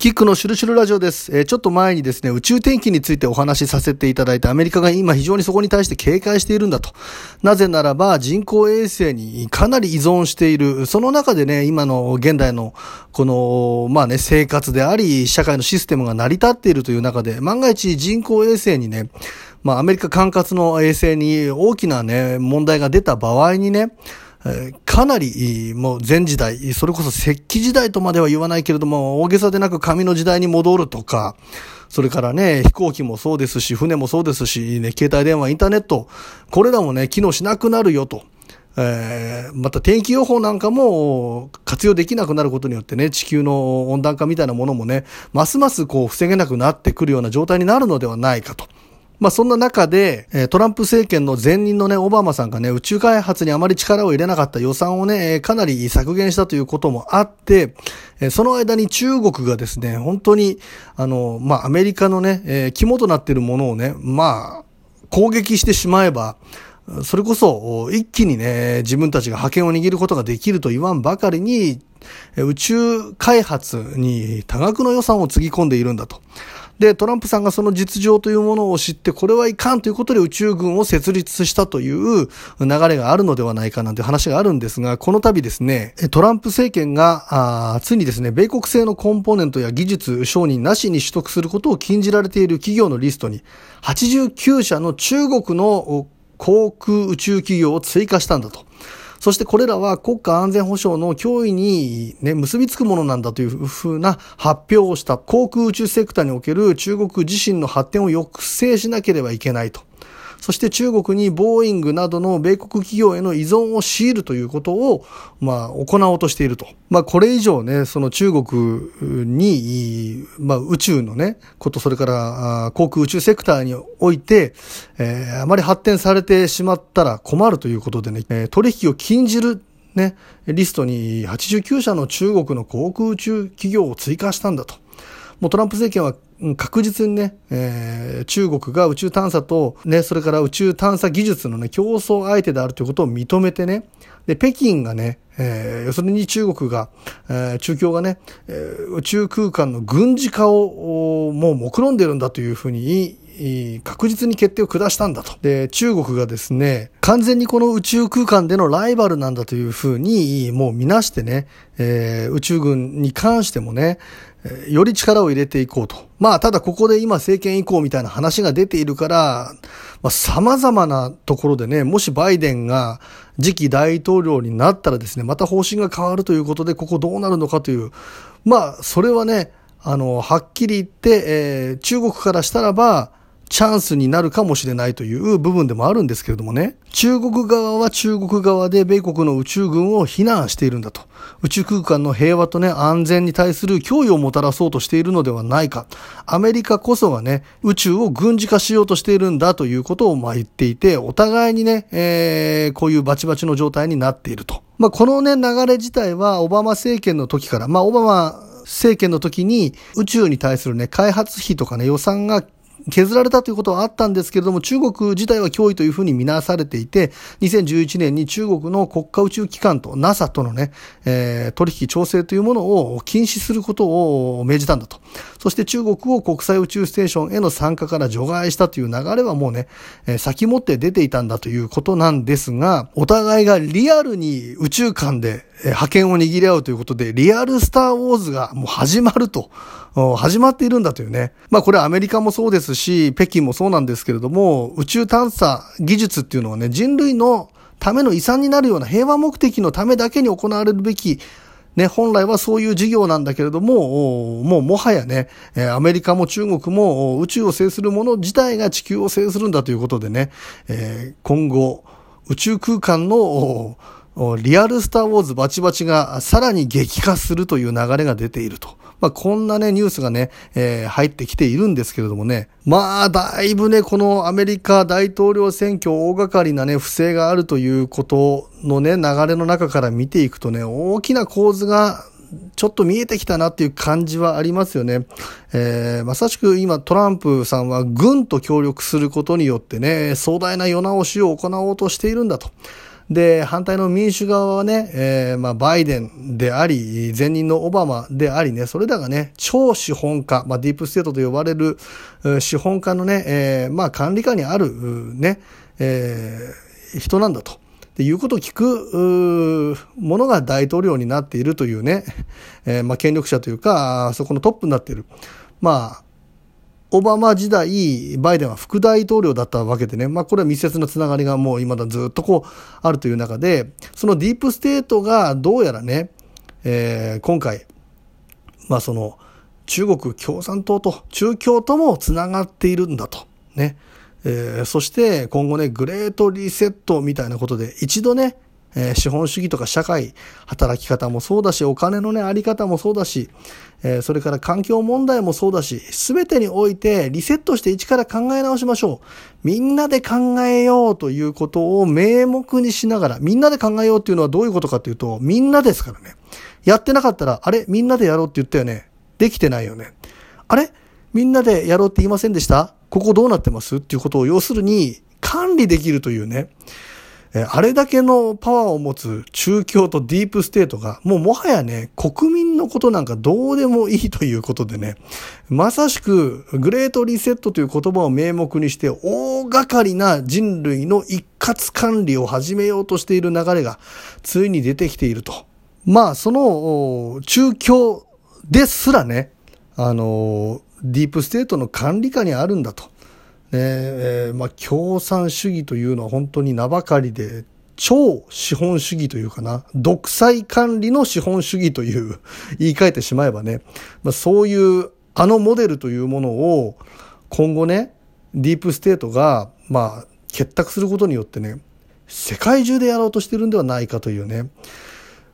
キックのシュルシュルラジオです。えー、ちょっと前にですね、宇宙天気についてお話しさせていただいて、アメリカが今非常にそこに対して警戒しているんだと。なぜならば、人工衛星にかなり依存している。その中でね、今の現代の、この、まあね、生活であり、社会のシステムが成り立っているという中で、万が一人工衛星にね、まあアメリカ管轄の衛星に大きなね、問題が出た場合にね、かなり、もう前時代、それこそ石器時代とまでは言わないけれども、大げさでなく紙の時代に戻るとか、それからね、飛行機もそうですし、船もそうですし、ね、携帯電話、インターネット、これらもね、機能しなくなるよと。えー、また天気予報なんかも活用できなくなることによってね、地球の温暖化みたいなものもね、ますますこう防げなくなってくるような状態になるのではないかと。まあそんな中で、トランプ政権の前任のね、オバマさんがね、宇宙開発にあまり力を入れなかった予算をね、かなり削減したということもあって、その間に中国がですね、本当に、あの、まあアメリカのね、肝となっているものをね、まあ、攻撃してしまえば、それこそ一気にね、自分たちが覇権を握ることができると言わんばかりに、宇宙開発に多額の予算をつぎ込んでいるんだと。で、トランプさんがその実情というものを知って、これはいかんということで宇宙軍を設立したという流れがあるのではないかなんて話があるんですが、この度ですね、トランプ政権が、あついにですね、米国製のコンポーネントや技術承認なしに取得することを禁じられている企業のリストに、89社の中国の航空宇宙企業を追加したんだと。そしてこれらは国家安全保障の脅威にね、結びつくものなんだというふうな発表をした航空宇宙セクターにおける中国自身の発展を抑制しなければいけないと。そして中国にボーイングなどの米国企業への依存を強いるということを、まあ、行おうとしていると。まあ、これ以上ね、その中国に、まあ、宇宙のね、こと、それから、航空宇宙セクターにおいて、えー、あまり発展されてしまったら困るということでね、えー、取引を禁じるね、リストに89社の中国の航空宇宙企業を追加したんだと。もうトランプ政権は確実にね、えー、中国が宇宙探査と、ね、それから宇宙探査技術のね、競争相手であるということを認めてね、で、北京がね、えー、要するに中国が、えー、中共がね、えー、宇宙空間の軍事化をもう目論んでるんだというふうに確実に決定を下したんだと。で、中国がですね、完全にこの宇宙空間でのライバルなんだというふうに、もう見なしてね、えー、宇宙軍に関してもね、より力を入れていこうと。まあ、ただここで今政権移行みたいな話が出ているから、まあ、様々なところでね、もしバイデンが次期大統領になったらですね、また方針が変わるということで、ここどうなるのかという、まあ、それはね、あの、はっきり言って、えー、中国からしたらば、チャンスになるかもしれないという部分でもあるんですけれどもね、中国側は中国側で米国の宇宙軍を非難しているんだと。宇宙空間の平和とね、安全に対する脅威をもたらそうとしているのではないか。アメリカこそがね、宇宙を軍事化しようとしているんだということをまあ言っていて、お互いにね、えー、こういうバチバチの状態になっていると。まあこのね、流れ自体はオバマ政権の時から、まあオバマ政権の時に宇宙に対するね、開発費とかね、予算が削られたということはあったんですけれども、中国自体は脅威というふうに見なされていて、2011年に中国の国家宇宙機関と NASA とのね、えー、取引調整というものを禁止することを命じたんだと。そして中国を国際宇宙ステーションへの参加から除外したという流れはもうね、えー、先もって出ていたんだということなんですが、お互いがリアルに宇宙間で覇権を握り合うということで、リアルスターウォーズがもう始まると、始まっているんだというね。まあこれアメリカもそうですし、北京もそうなんですけれども、宇宙探査技術っていうのはね、人類のための遺産になるような平和目的のためだけに行われるべきね、本来はそういう事業なんだけれども、もうもはやね、アメリカも中国も宇宙を制するもの自体が地球を制するんだということでね、え今後、宇宙空間のリアルスターウォーズバチバチがさらに激化するという流れが出ていると。まあ、こんなね、ニュースがね、えー、入ってきているんですけれどもね。まあ、だいぶね、このアメリカ大統領選挙大掛かりなね、不正があるということのね、流れの中から見ていくとね、大きな構図がちょっと見えてきたなっていう感じはありますよね。えー、まさしく今トランプさんは軍と協力することによってね、壮大な世直しを行おうとしているんだと。で、反対の民主側はね、えー、まあ、バイデンであり、前任のオバマでありね、それらがね、超資本家、まあ、ディープステートと呼ばれる資本家のね、えー、まあ、管理下にある、ね、えー、人なんだと。でいうことを聞くものが大統領になっているというね、えー、まあ、権力者というか、そこのトップになっている。まあ、オバマ時代、バイデンは副大統領だったわけでね、まあこれは密接なつながりがもう今だずっとこうあるという中で、そのディープステートがどうやらね、えー、今回、まあその中国共産党と中共ともつながっているんだと。ね。えー、そして今後ね、グレートリセットみたいなことで一度ね、えー、資本主義とか社会、働き方もそうだし、お金のね、あり方もそうだし、えー、それから環境問題もそうだし、すべてにおいてリセットして一から考え直しましょう。みんなで考えようということを名目にしながら、みんなで考えようっていうのはどういうことかっていうと、みんなですからね。やってなかったら、あれみんなでやろうって言ったよね。できてないよね。あれみんなでやろうって言いませんでした？ここどうなってます？っていうことを要するに管理できるというね。えあれだけのパワーを持つ中共とディープステートが、もうもはやね、国民のことなんかどうでもいいということでね、まさしくグレートリセットという言葉を名目にして大掛かりな人類の一括管理を始めようとしている流れがついに出てきていると。まあ、その中共ですらね、あの、ディープステートの管理下にあるんだと。ねえー、まあ、共産主義というのは本当に名ばかりで、超資本主義というかな、独裁管理の資本主義という言い換えてしまえばね、まあ、そういうあのモデルというものを今後ね、ディープステートが、まあ、結託することによってね、世界中でやろうとしてるんではないかというね。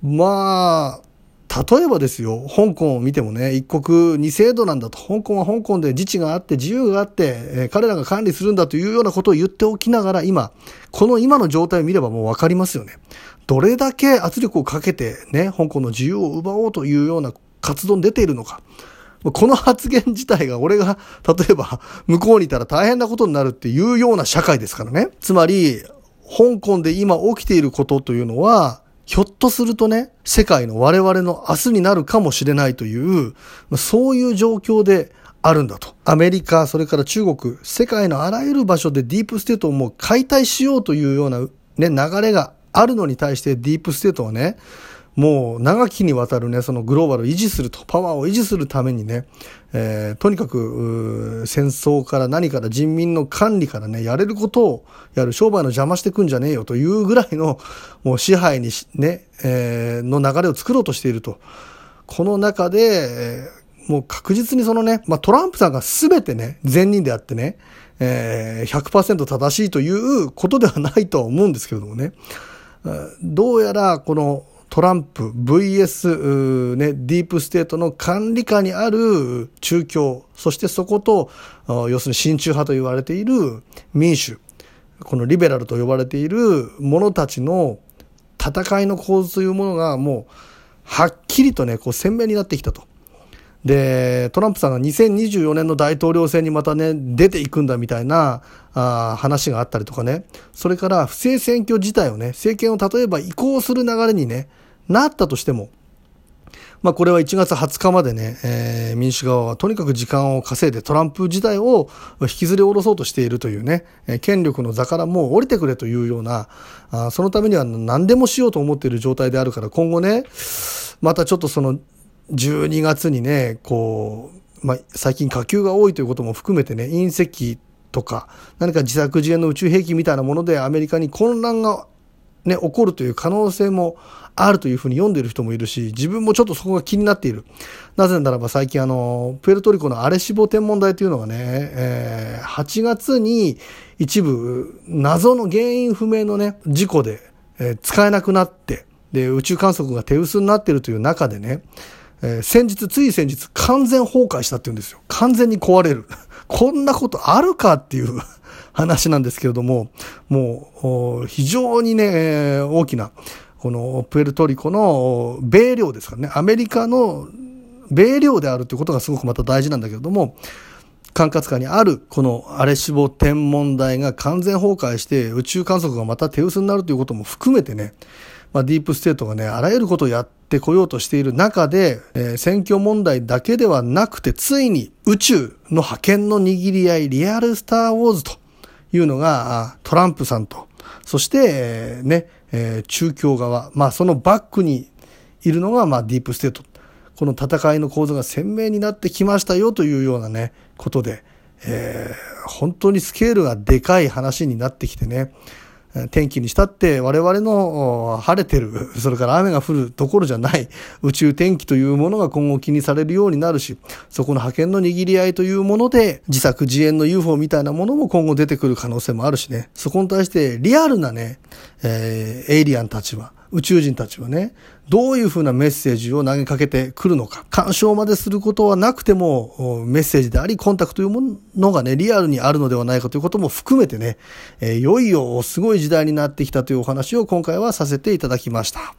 まあ、例えばですよ、香港を見てもね、一国二制度なんだと。香港は香港で自治があって自由があって、えー、彼らが管理するんだというようなことを言っておきながら、今、この今の状態を見ればもうわかりますよね。どれだけ圧力をかけてね、香港の自由を奪おうというような活動に出ているのか。この発言自体が俺が、例えば、向こうにいたら大変なことになるっていうような社会ですからね。つまり、香港で今起きていることというのは、ひょっとするとね、世界の我々の明日になるかもしれないという、そういう状況であるんだと。アメリカ、それから中国、世界のあらゆる場所でディープステートをもう解体しようというようなね、流れがあるのに対してディープステートはね、もう長きにわたるね、そのグローバルを維持すると、パワーを維持するためにね、えー、とにかく戦争から何から人民の管理からね、やれることをやる、商売の邪魔してくんじゃねえよというぐらいのもう支配にね、えー、の流れを作ろうとしていると。この中で、えー、もう確実にそのね、まあ、トランプさんが全てね、善人であってね、えー、100%正しいということではないとは思うんですけれどもね。どうやらこのトランプ VS、ね、ディープステートの管理下にある中共、そしてそこと、要するに親中派と言われている民主、このリベラルと呼ばれている者たちの戦いの構図というものがもう、はっきりとね、こう鮮明になってきたと。で、トランプさんが2024年の大統領選にまたね、出ていくんだみたいなあ話があったりとかね。それから不正選挙自体をね、政権を例えば移行する流れにね、なったとしても、まあこれは1月20日までね、えー、民主側はとにかく時間を稼いでトランプ自体を引きずり下ろそうとしているというね、権力の座からもう降りてくれというような、あそのためには何でもしようと思っている状態であるから今後ね、またちょっとその12月にね、こう、まあ、最近火球が多いということも含めてね、隕石とか、何か自作自演の宇宙兵器みたいなものでアメリカに混乱がね、起こるという可能性もあるというふうに読んでいる人もいるし、自分もちょっとそこが気になっている。なぜならば最近あの、プエルトリコのアレシボ天文台というのがね、えー、8月に一部謎の原因不明のね、事故で、えー、使えなくなって、で、宇宙観測が手薄になっているという中でね、えー、先日、つい先日、完全崩壊したって言うんですよ。完全に壊れる。こんなことあるかっていう 話なんですけれども、もう、非常にね、大きな、このプエルトリコの米領ですからね、アメリカの米領であるということがすごくまた大事なんだけれども、管轄下にあるこのアレシボ天文台が完全崩壊して宇宙観測がまた手薄になるということも含めてね、まあ、ディープステートがね、あらゆることをやってこようとしている中で、えー、選挙問題だけではなくて、ついに宇宙の覇権の握り合い、リアルスターウォーズというのが、トランプさんと、そして、えー、ね、えー、中共側、まあそのバックにいるのが、まあディープステート。この戦いの構図が鮮明になってきましたよというようなね、ことで、えー、本当にスケールがでかい話になってきてね、天気にしたって我々の晴れてる、それから雨が降るところじゃない宇宙天気というものが今後気にされるようになるし、そこの派遣の握り合いというもので自作自演の UFO みたいなものも今後出てくる可能性もあるしね、そこに対してリアルなね、えー、エイリアンたちは、宇宙人たちはね、どういうふうなメッセージを投げかけてくるのか。干渉まですることはなくても、メッセージであり、コンタクトというものがね、リアルにあるのではないかということも含めてね、え、いよいよすごい時代になってきたというお話を今回はさせていただきました。